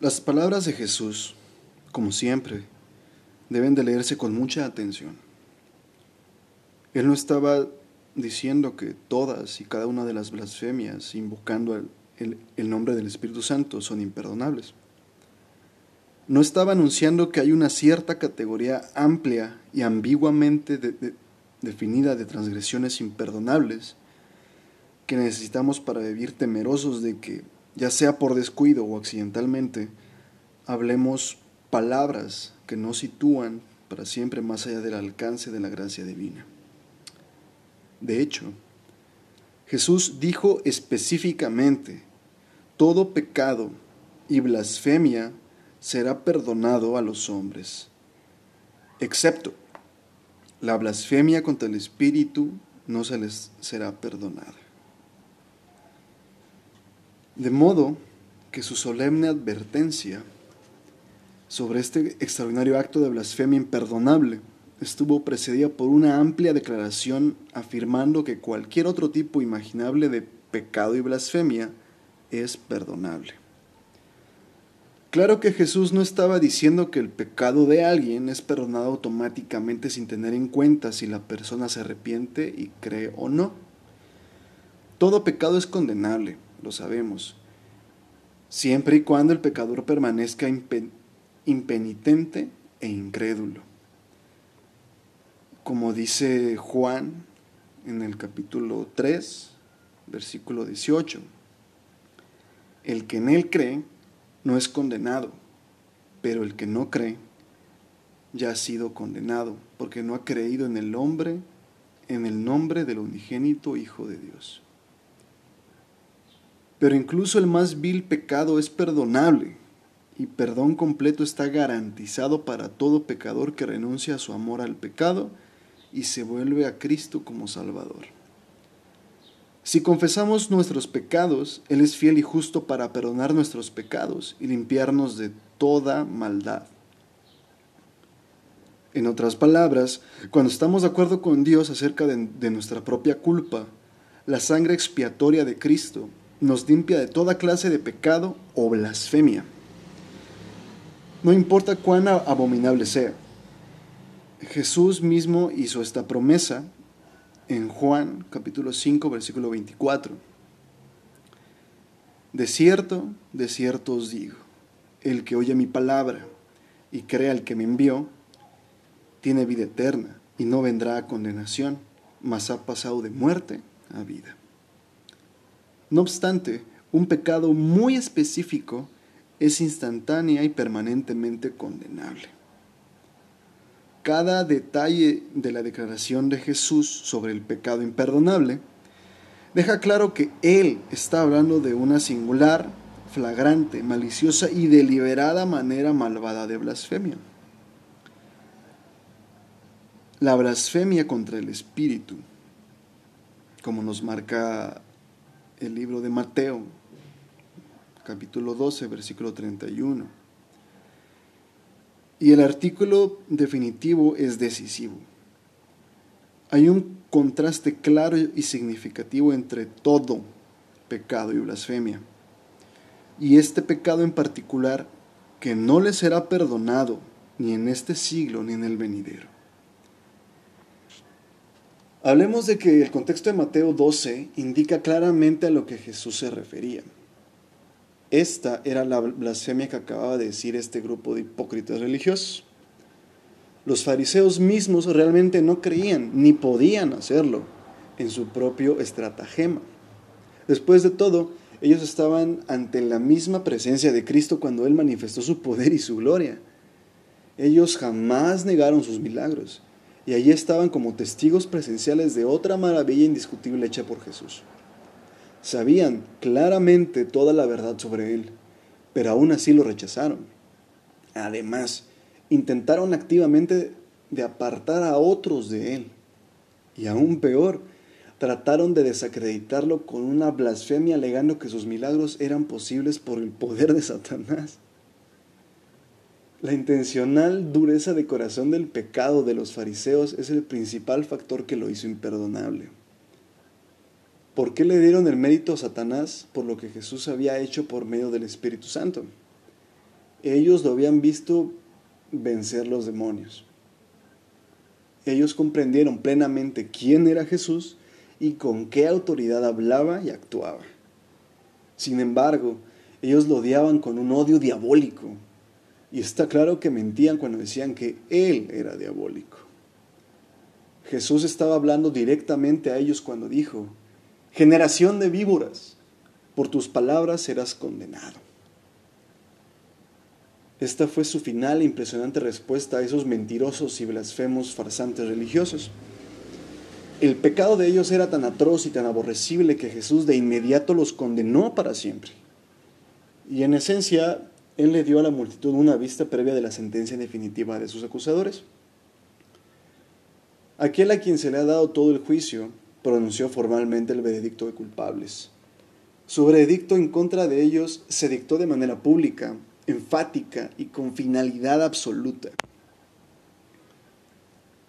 Las palabras de Jesús, como siempre, deben de leerse con mucha atención. Él no estaba diciendo que todas y cada una de las blasfemias invocando el, el, nombre del Espíritu Santo son imperdonables. No estaba anunciando que hay una cierta categoría amplia y ambiguamente definida de transgresiones imperdonables que necesitamos para vivir temerosos de que, ya sea por descuido o accidentalmente, hablemos palabras que no sitúan para siempre más allá del alcance de la gracia divina. De hecho, Jesús dijo específicamente, todo pecado y blasfemia será perdonado a los hombres, excepto la blasfemia contra el Espíritu no se les será perdonada. De modo que su solemne advertencia sobre este extraordinario acto de blasfemia imperdonable estuvo precedida por una amplia declaración afirmando que cualquier otro tipo imaginable de pecado y blasfemia es perdonable. Claro que Jesús no estaba diciendo que el pecado de alguien es perdonado automáticamente sin tener en cuenta si la persona se arrepiente y cree o no. Todo pecado es condenable, lo sabemos, siempre y cuando el pecador permanezca impenitente e incrédulo. Como dice Juan en el capítulo 3, versículo 18, el que en él cree no es condenado, pero el que no cree ya ha sido condenado, porque no ha creído en el hombre, en el nombre del unigénito Hijo de Dios. Pero incluso el más vil pecado es perdonable y perdón completo está garantizado para todo pecador que renuncia a su amor al pecado y se vuelve a Cristo como Salvador. Si confesamos nuestros pecados, Él es fiel y justo para perdonar nuestros pecados y limpiarnos de toda maldad. En otras palabras, cuando estamos de acuerdo con Dios acerca de, de nuestra propia culpa, la sangre expiatoria de Cristo nos limpia de toda clase de pecado o blasfemia. No importa cuán abominable sea. Jesús mismo hizo esta promesa en Juan capítulo 5 versículo 24. De cierto, de cierto os digo, el que oye mi palabra y crea al que me envió, tiene vida eterna y no vendrá a condenación, mas ha pasado de muerte a vida. No obstante, un pecado muy específico es instantánea y permanentemente condenable. Cada detalle de la declaración de Jesús sobre el pecado imperdonable deja claro que Él está hablando de una singular, flagrante, maliciosa y deliberada manera malvada de blasfemia. La blasfemia contra el Espíritu, como nos marca el libro de Mateo, capítulo 12, versículo 31. Y el artículo definitivo es decisivo. Hay un contraste claro y significativo entre todo pecado y blasfemia. Y este pecado en particular que no le será perdonado ni en este siglo ni en el venidero. Hablemos de que el contexto de Mateo 12 indica claramente a lo que Jesús se refería. Esta era la blasfemia que acababa de decir este grupo de hipócritas religiosos. Los fariseos mismos realmente no creían ni podían hacerlo en su propio estratagema. Después de todo, ellos estaban ante la misma presencia de Cristo cuando Él manifestó su poder y su gloria. Ellos jamás negaron sus milagros y allí estaban como testigos presenciales de otra maravilla indiscutible hecha por Jesús. Sabían claramente toda la verdad sobre él, pero aún así lo rechazaron. Además, intentaron activamente de apartar a otros de él. Y aún peor, trataron de desacreditarlo con una blasfemia alegando que sus milagros eran posibles por el poder de Satanás. La intencional dureza de corazón del pecado de los fariseos es el principal factor que lo hizo imperdonable. ¿Por qué le dieron el mérito a Satanás por lo que Jesús había hecho por medio del Espíritu Santo? ellos lo habían visto vencer los demonios. Ellos comprendieron plenamente quién era Jesús y con qué autoridad hablaba y actuaba. Sin embargo, ellos lo odiaban con un odio diabólico. Y está claro que mentían cuando decían que Él era diabólico. Jesús estaba hablando directamente a ellos cuando dijo, generación de víboras, por tus palabras serás condenado. Esta fue su final e impresionante respuesta a esos mentirosos y blasfemos farsantes religiosos. El pecado de ellos era tan atroz y tan aborrecible que Jesús de inmediato los condenó para siempre. Y en esencia, Él le dio a la multitud una vista previa de la sentencia definitiva de sus acusadores. Aquel a quien se le ha dado todo el juicio pronunció formalmente el veredicto de culpables. Su veredicto en contra de ellos se dictó de manera pública, enfática y con finalidad absoluta.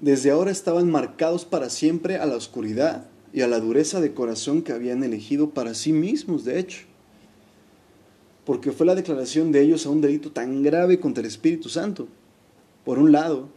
Desde ahora estaban marcados para siempre a la oscuridad y a la dureza de corazón que habían elegido para sí mismos, de hecho. Porque fue la declaración de ellos a un delito tan grave contra el Espíritu Santo. Por un lado,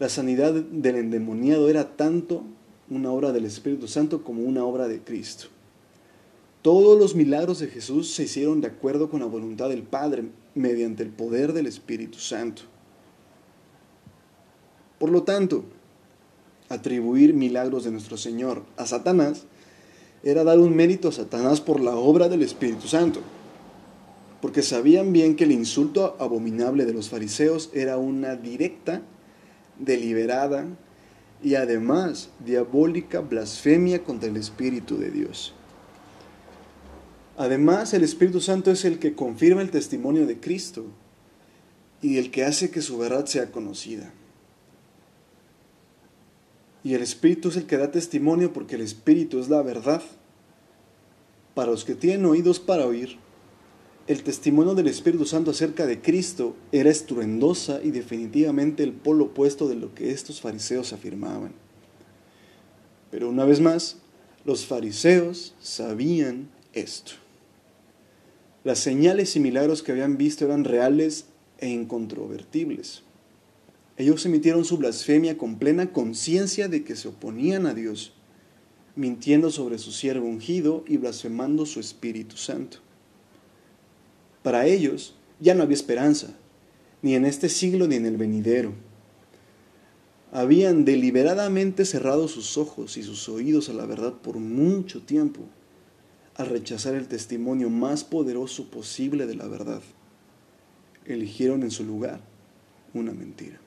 la sanidad del endemoniado era tanto una obra del Espíritu Santo como una obra de Cristo. Todos los milagros de Jesús se hicieron de acuerdo con la voluntad del Padre mediante el poder del Espíritu Santo. Por lo tanto, atribuir milagros de nuestro Señor a Satanás era dar un mérito a Satanás por la obra del Espíritu Santo, porque sabían bien que el insulto abominable de los fariseos era una directa deliberada y además diabólica blasfemia contra el Espíritu de Dios. Además, el Espíritu Santo es el que confirma el testimonio de Cristo y el que hace que su verdad sea conocida. Y el Espíritu es el que da testimonio porque el Espíritu es la verdad. Para los que tienen oídos para oír, el testimonio del Espíritu Santo acerca de Cristo era estruendosa y definitivamente el polo opuesto de lo que estos fariseos afirmaban. Pero una vez más, los fariseos sabían esto. Las señales y milagros que habían visto eran reales e incontrovertibles. Ellos emitieron su blasfemia con plena conciencia de que se oponían a Dios, mintiendo sobre su siervo ungido y blasfemando su Espíritu Santo. Para ellos ya no había esperanza, ni en este siglo ni en el venidero. Habían deliberadamente cerrado sus ojos y sus oídos a la verdad por mucho tiempo, al rechazar el testimonio más poderoso posible de la verdad. Eligieron en su lugar una mentira.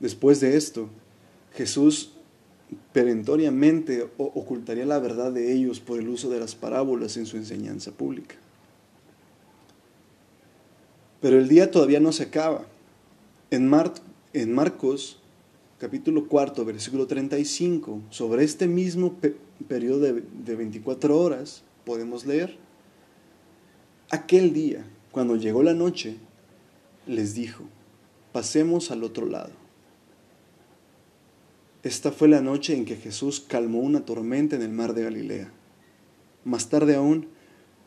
Después de esto, Jesús perentoriamente ocultaría la verdad de ellos por el uso de las parábolas en su enseñanza pública. Pero el día todavía no se acaba. En, Marcos capítulo 4, versículo 35, sobre este mismo periodo de, de 24 horas, podemos leer, aquel día, cuando llegó la noche, les dijo, pasemos al otro lado. Esta fue la noche en que Jesús calmó una tormenta en el mar de Galilea. Más tarde aún,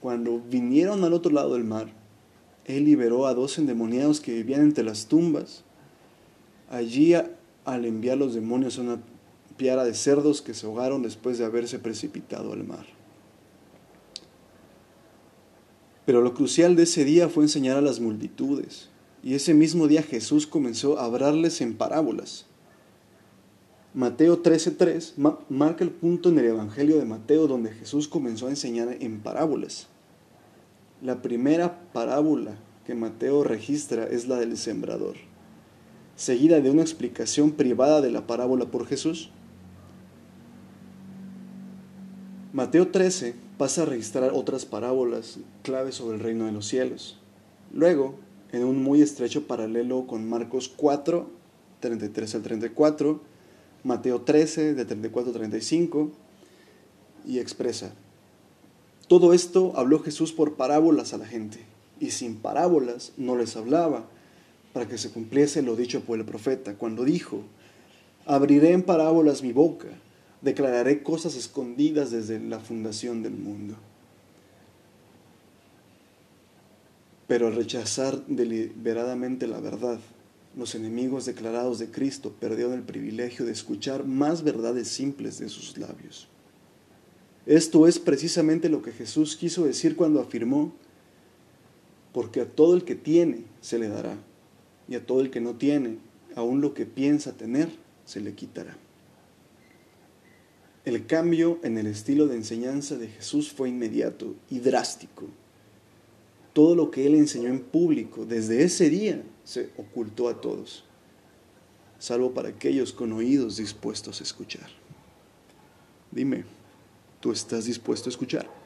cuando vinieron al otro lado del mar, él liberó a dos endemoniados que vivían entre las tumbas. Allí, al enviar los demonios a una piara de cerdos que se ahogaron después de haberse precipitado al mar. Pero lo crucial de ese día fue enseñar a las multitudes. Y ese mismo día Jesús comenzó a hablarles en parábolas. Mateo 13:3 marca el punto en el Evangelio de Mateo donde Jesús comenzó a enseñar en parábolas. La primera parábola que Mateo registra es la del sembrador, seguida de una explicación privada de la parábola por Jesús. Mateo 13 pasa a registrar otras parábolas claves sobre el reino de los cielos. Luego, en un muy estrecho paralelo con Marcos 4, 33 al 34, Mateo 13, de 34 al 35, y expresa, todo esto habló Jesús por parábolas a la gente, y sin parábolas no les hablaba, para que se cumpliese lo dicho por el profeta, cuando dijo, abriré en parábolas mi boca, declararé cosas escondidas desde la fundación del mundo. Pero al rechazar deliberadamente la verdad, los enemigos declarados de Cristo perdieron el privilegio de escuchar más verdades simples de sus labios. Esto es precisamente lo que Jesús quiso decir cuando afirmó, porque a todo el que tiene se le dará, y a todo el que no tiene, aun lo que piensa tener, se le quitará. El cambio en el estilo de enseñanza de Jesús fue inmediato y drástico. Todo lo que él enseñó en público desde ese día se ocultó a todos, salvo para aquellos con oídos dispuestos a escuchar. Dime, ¿tú estás dispuesto a escuchar?